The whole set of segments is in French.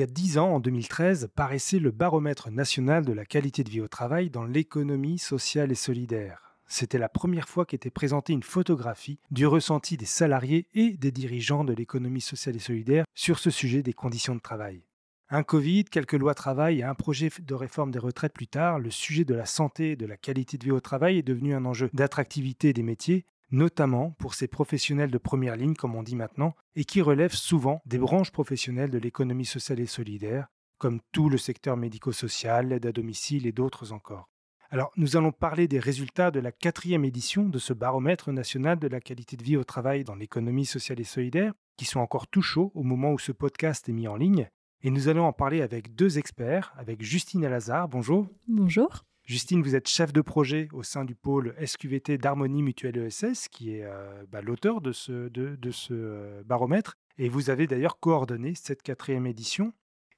Y a dix ans, en 2013, paraissait le baromètre national de la qualité de vie au travail dans l'économie sociale et solidaire. C'était la première fois qu'était présentée une photographie du ressenti des salariés et des dirigeants de l'économie sociale et solidaire sur ce sujet des conditions de travail. Un Covid, quelques lois travail et un projet de réforme des retraites plus tard, le sujet de la santé et de la qualité de vie au travail est devenu un enjeu d'attractivité des métiers notamment pour ces professionnels de première ligne, comme on dit maintenant, et qui relèvent souvent des branches professionnelles de l'économie sociale et solidaire, comme tout le secteur médico-social, l'aide à domicile et d'autres encore. Alors, nous allons parler des résultats de la quatrième édition de ce baromètre national de la qualité de vie au travail dans l'économie sociale et solidaire, qui sont encore tout chauds au moment où ce podcast est mis en ligne. Et nous allons en parler avec deux experts, avec Justine Alazar. Bonjour. Bonjour. Justine, vous êtes chef de projet au sein du pôle SQVT d'Harmonie Mutuelle ESS, qui est euh, bah, l'auteur de ce, euh, baromètre. Et vous avez d'ailleurs coordonné cette quatrième édition.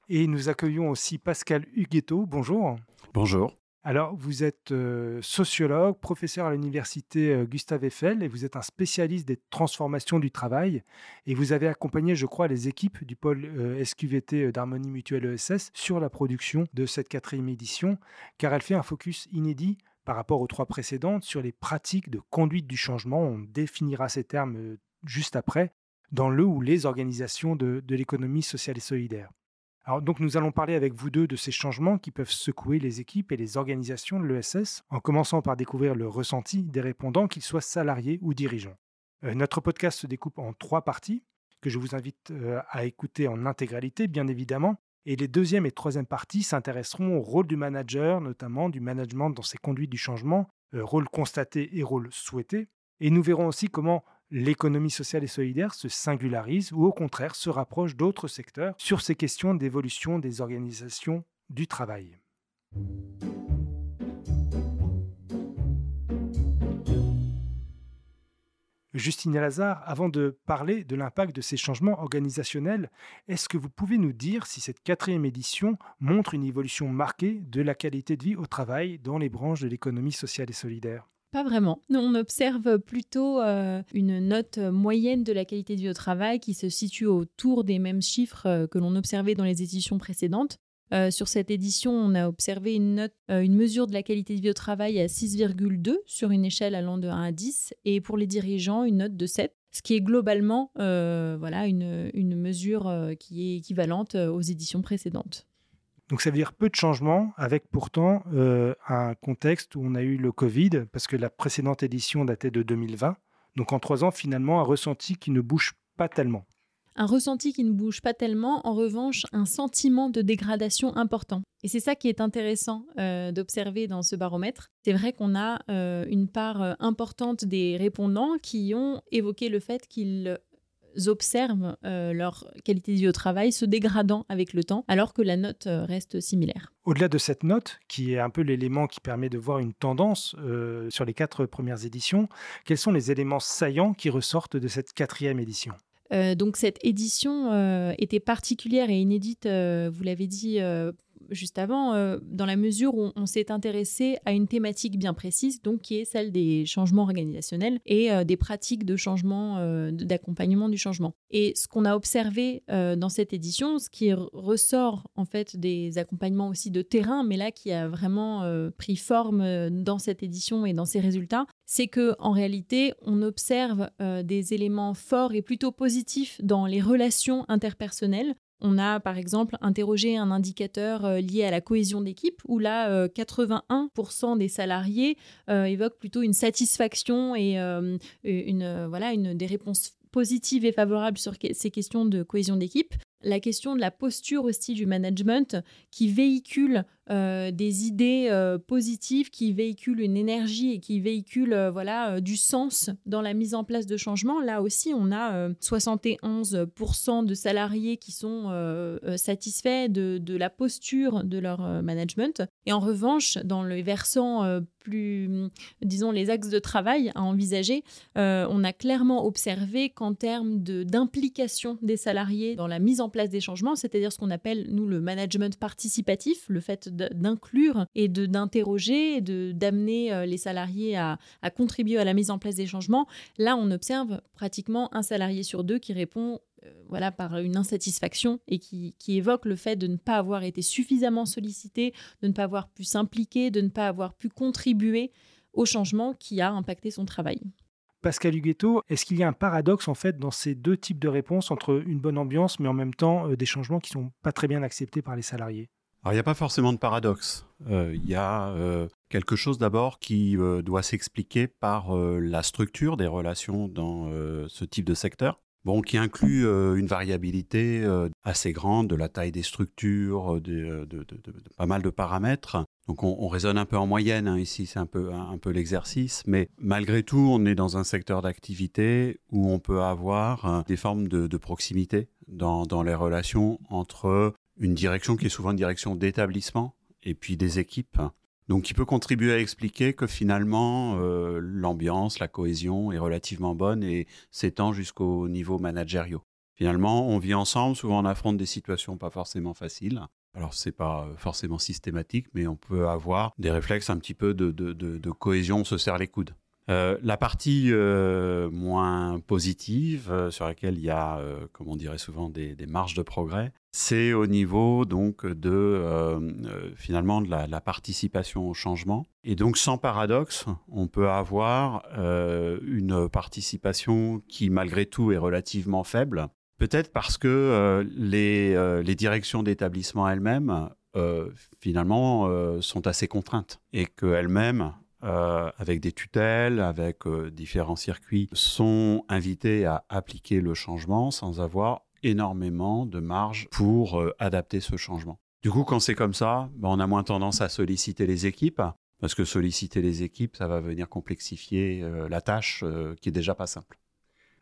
Et nous accueillons aussi Pascal Huguetto. Bonjour. Bonjour. Alors, vous êtes sociologue, professeur à l'université Gustave Eiffel et vous êtes un spécialiste des transformations du travail. Et vous avez accompagné, je crois, les équipes du pôle SQVT d'Harmonie Mutuelle ESS sur la production de cette quatrième édition, car elle fait un focus inédit par rapport aux trois précédentes sur les pratiques de conduite du changement. On définira ces termes juste après, dans le ou les organisations de l'économie sociale et solidaire. Alors donc nous allons parler avec vous deux de ces changements qui peuvent secouer les équipes et les organisations de l'ESS, en commençant par découvrir le ressenti des répondants, qu'ils soient salariés ou dirigeants. Euh, notre podcast se découpe en trois parties, que je vous invite euh, à écouter en intégralité, bien évidemment. Et les deuxième et troisième parties s'intéresseront au rôle du manager, notamment du management dans ses conduites du changement, euh, rôle constaté et rôle souhaité. Et nous verrons aussi comment l'économie sociale et solidaire se singularise ou au contraire se rapproche d'autres secteurs sur ces questions d'évolution des organisations du travail. Justine Lazare, avant de parler de l'impact de ces changements organisationnels, est-ce que vous pouvez nous dire si cette quatrième édition montre une évolution marquée de la qualité de vie au travail dans les branches de l'économie sociale et solidaire? Pas vraiment. On observe plutôt euh, une note moyenne de la qualité de vie au travail qui se situe autour des mêmes chiffres euh, que l'on observait dans les éditions précédentes. Euh, sur cette édition, on a observé une, note, une mesure de la qualité de vie au travail à 6,2 sur une échelle allant de 1 à 10 et pour les dirigeants, une note de 7 ce qui est globalement voilà, une, une mesure qui est équivalente aux éditions précédentes. Donc ça veut dire peu de changements, avec pourtant euh, un contexte où on a eu le Covid, parce que la précédente édition datait de 2020. Donc en trois ans, finalement, un ressenti qui ne bouge pas tellement. Un ressenti qui ne bouge pas tellement, en revanche, un sentiment de dégradation important. Et c'est ça qui est intéressant euh, d'observer dans ce baromètre. C'est vrai qu'on a euh, une part importante des répondants qui ont évoqué le fait qu'ils observent euh, leur qualité de vie au travail se dégradant avec le temps, alors que la note euh, reste similaire. Au-delà de cette note, qui est un peu l'élément qui permet de voir une tendance euh, sur les quatre premières éditions, quels sont les éléments saillants qui ressortent de cette quatrième édition? Donc cette édition était particulière et inédite, vous l'avez dit juste avant, euh, dans la mesure où on, s'est intéressé à une thématique bien précise, donc qui est celle des changements organisationnels et euh, des pratiques de changement, euh, d'accompagnement du changement. Et ce qu'on a observé dans cette édition, ce qui ressort en fait des accompagnements aussi de terrain, mais là qui a vraiment pris forme dans cette édition et dans ses résultats, c'est que en réalité, on observe des éléments forts et plutôt positifs dans les relations interpersonnelles on a par exemple interrogé un indicateur euh, lié à la cohésion d'équipe où là, 81% euh, des salariés euh, évoquent plutôt une satisfaction et une, voilà, une, des réponses positives et favorables sur ces questions de cohésion d'équipe. La question de la posture aussi du management qui véhicule des idées positives qui véhiculent une énergie et qui véhiculent voilà, du sens dans la mise en place de changements. Là aussi, on a 71% de salariés qui sont satisfaits de, de, la posture de leur management. Et en revanche, dans le versant plus, disons, les axes de travail à envisager, euh, on a clairement observé qu'en termes d'implication des salariés dans la mise en place des changements, c'est-à-dire ce qu'on appelle, nous, le management participatif, le fait d'inclure et d'interroger, de d'amener euh, les salariés à, contribuer à la mise en place des changements, là, on observe pratiquement un salarié sur deux qui répond euh, voilà, par une insatisfaction et qui, qui, évoque le fait de ne pas avoir été suffisamment sollicité, de ne pas avoir pu s'impliquer, de ne pas avoir pu contribuer au changement qui a impacté son travail. Pascal Huguetto, est-ce qu'il y a un paradoxe en fait dans ces deux types de réponses entre une bonne ambiance mais en même temps euh, des changements qui ne sont pas très bien acceptés par les salariés? Alors il n'y a pas forcément de paradoxe. Euh, il y a euh, quelque chose d'abord qui doit s'expliquer par la structure des relations dans ce type de secteur. Bon, qui inclut une variabilité assez grande de la taille des structures, de, pas mal de paramètres. Donc on, raisonne un peu en moyenne hein, ici, c'est un peu, un, peu l'exercice, mais malgré tout, on est dans un secteur d'activité où on peut avoir euh, des formes de, proximité dans, les relations entre une direction qui est souvent une direction d'établissement et puis des équipes. Donc qui peut contribuer à expliquer que finalement euh, l'ambiance, la cohésion est relativement bonne et s'étend jusqu'au niveau managériaux. Finalement, on vit ensemble, souvent on affronte des situations pas forcément faciles. Alors, c'est pas euh, forcément systématique, mais on peut avoir des réflexes un petit peu de, cohésion, on se serre les coudes. Euh, la partie euh, moins positive, sur laquelle il y a, comme on dirait souvent, des, marges de progrès, c'est au niveau donc de finalement de la, participation au changement. Et donc, sans paradoxe, on peut avoir une participation qui, malgré tout, est relativement faible, Peut-être parce que euh, euh, les, directions d'établissement elles-mêmes, euh, finalement, sont assez contraintes et qu'elles-mêmes, avec des tutelles, avec différents circuits, sont invitées à appliquer le changement sans avoir énormément de marge pour adapter ce changement. Du coup, quand c'est comme ça, ben, on a moins tendance à solliciter les équipes, parce que solliciter les équipes, ça va venir complexifier la tâche qui est déjà pas simple.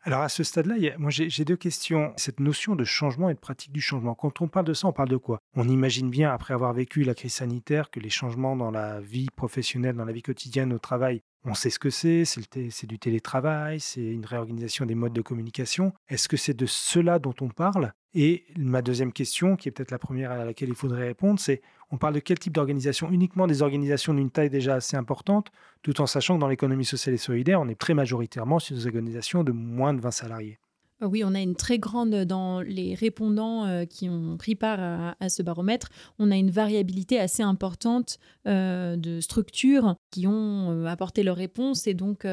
Alors à ce stade-là, moi j'ai deux questions. Cette notion de changement et de pratique du changement, quand on parle de ça, on parle de quoi? On imagine bien, après avoir vécu la crise sanitaire, que les changements dans la vie professionnelle, dans la vie quotidienne, au travail, on sait ce que c'est, c'est du télétravail, c'est une réorganisation des modes de communication. Est-ce que c'est de cela dont on parle? Et ma deuxième question, qui est peut-être la première à laquelle il faudrait répondre, c'est on parle de quel type d'organisation? Uniquement des organisations d'une taille déjà assez importante, tout en sachant que dans l'économie sociale et solidaire, on est très majoritairement sur des organisations de moins de 20 salariés. Euh, oui, on a une très grande, dans les répondants euh, qui ont pris part à, ce baromètre, on a une variabilité assez importante euh, de structures qui ont apporté leurs réponses et donc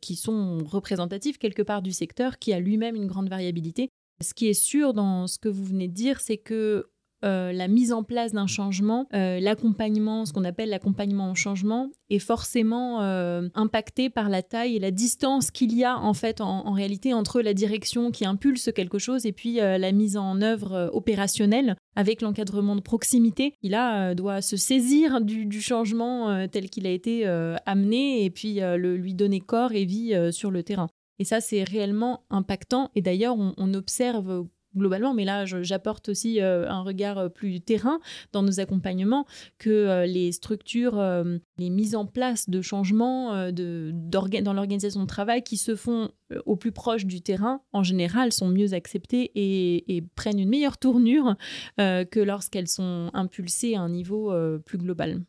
qui sont représentatives quelque part du secteur qui a lui-même une grande variabilité. Ce qui est sûr dans ce que vous venez de dire, c'est que euh, la mise en place d'un changement, euh, l'accompagnement, ce qu'on appelle l'accompagnement au changement, est forcément euh, impacté par la taille et la distance qu'il y a en fait en, réalité entre la direction qui impulse quelque chose et puis la mise en œuvre opérationnelle avec l'encadrement de proximité. Il a doit se saisir du, changement tel qu'il a été amené et puis le, lui donner corps et vie sur le terrain. Et ça, c'est réellement impactant. Et d'ailleurs, on observe globalement, mais là j'apporte aussi euh, un regard euh, plus terrain dans nos accompagnements, que euh, les structures, les mises en place de changements dans l'organisation de travail qui se font au plus proche du terrain, en général, sont mieux acceptées et, prennent une meilleure tournure que lorsqu'elles sont impulsées à un niveau plus global.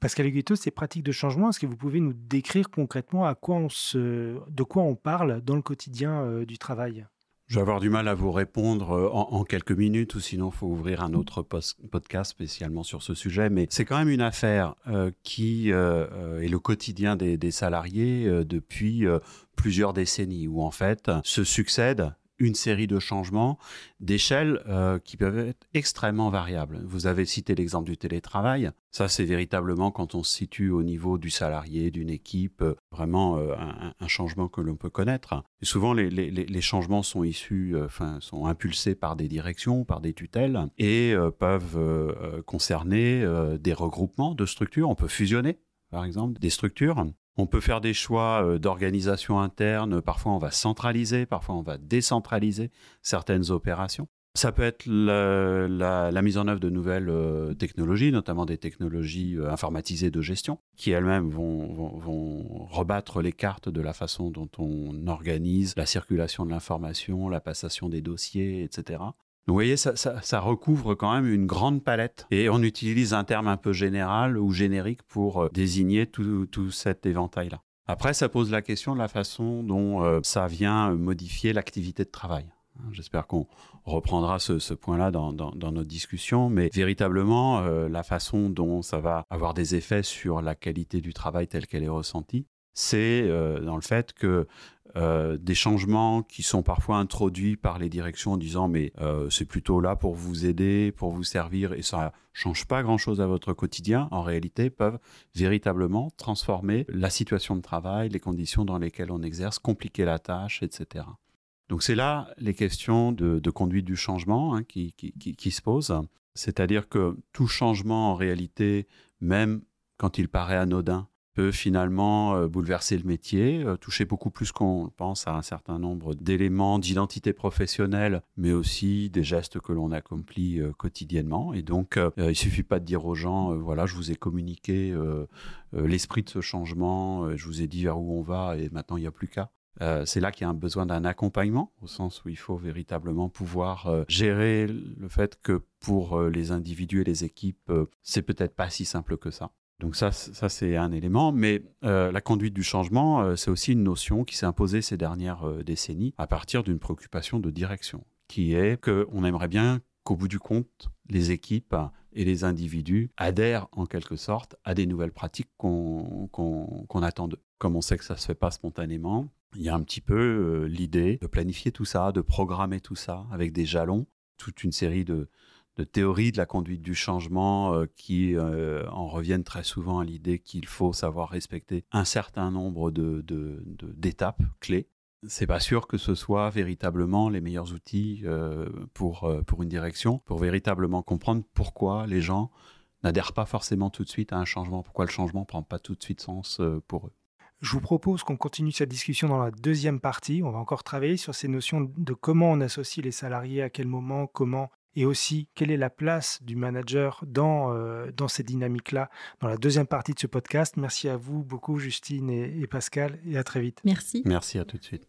Pascal Huguetto, ces pratiques de changement, est-ce que vous pouvez nous décrire concrètement de quoi on parle dans le quotidien du travail? Je vais avoir du mal à vous répondre euh, en, quelques minutes, ou sinon il faut ouvrir un autre podcast spécialement sur ce sujet. Mais c'est quand même une affaire euh, qui euh, est le quotidien des, salariés depuis plusieurs décennies, où en fait se succèdent une série de changements d'échelle euh, qui peuvent être extrêmement variables. Vous avez cité l'exemple du télétravail. Ça, c'est véritablement quand on se situe au niveau du salarié, d'une équipe, euh, vraiment euh, un, changement que l'on peut connaître. Et souvent, les, changements sont issus, enfin, sont impulsés par des directions, par des tutelles, et peuvent concerner des regroupements de structures. On peut fusionner, par exemple, des structures. On peut faire des choix euh, d'organisation interne, parfois on va centraliser, parfois on va décentraliser certaines opérations. Ça peut être la, mise en œuvre de nouvelles euh, technologies, notamment des technologies euh, informatisées de gestion, qui elles-mêmes vont, rebattre les cartes de la façon dont on organise la circulation de l'information, la passation des dossiers, etc vous voyez, ça, recouvre quand même une grande palette et on utilise un terme un peu général ou générique pour euh, désigner tout, cet éventail-là. Après, ça pose la question de la façon dont euh, ça vient modifier l'activité de travail. Hein, j'espère qu'on reprendra ce, point-là dans, notre discussion, mais véritablement, euh, la façon dont ça va avoir des effets sur la qualité du travail telle qu'elle est ressentie, c'est dans le fait que euh, des changements qui sont parfois introduits par les directions en disant mais euh, c'est plutôt là pour vous aider, pour vous servir et ça change pas grand-chose à votre quotidien, en réalité peuvent véritablement transformer la situation de travail, les conditions dans lesquelles on exerce, compliquer la tâche, etc. Donc c'est là les questions de, conduite du changement hein, qui, qui se posent. C'est-à-dire que tout changement en réalité, même quand il paraît anodin, peut finalement euh, bouleverser le métier, euh, toucher beaucoup plus qu'on pense à un certain nombre d'éléments d'identité professionnelle, mais aussi des gestes que l'on accomplit euh, quotidiennement. Et donc, il suffit pas de dire aux gens, voilà, je vous ai communiqué l'esprit de ce changement, je vous ai dit vers où on va, et maintenant il n'y a plus qu'à. c'est là qu'il y a un besoin d'un accompagnement, au sens où il faut véritablement pouvoir gérer le fait que pour les individus et les équipes, c'est peut-être pas si simple que ça. Donc ça, ça c'est un élément, mais euh, la conduite du changement, euh, c'est aussi une notion qui s'est imposée ces dernières euh, décennies à partir d'une préoccupation de direction, qui est qu'on aimerait bien qu'au bout du compte, les équipes et les individus adhèrent en quelque sorte à des nouvelles pratiques qu'on attend d'eux. Comme on sait que ça ne se fait pas spontanément, il y a un petit peu l'idée de planifier tout ça, de programmer tout ça avec des jalons, toute une série de, de théorie de la conduite du changement euh, qui euh, en reviennent très souvent à l'idée qu'il faut savoir respecter un certain nombre d'étapes de, clés. C'est pas sûr que ce soit véritablement les meilleurs outils euh, pour, pour une direction, pour véritablement comprendre pourquoi les gens n'adhèrent pas forcément tout de suite à un changement, pourquoi le changement prend pas tout de suite sens pour eux. Je vous propose qu'on continue cette discussion dans la deuxième partie. On va encore travailler sur ces notions de comment on associe les salariés, à quel moment, comment et aussi quelle est la place du manager dans, euh, dans ces dynamiques-là dans la deuxième partie de ce podcast? Merci à vous beaucoup, Justine et, et Pascal, et à très vite. Merci. Merci, à tout de suite.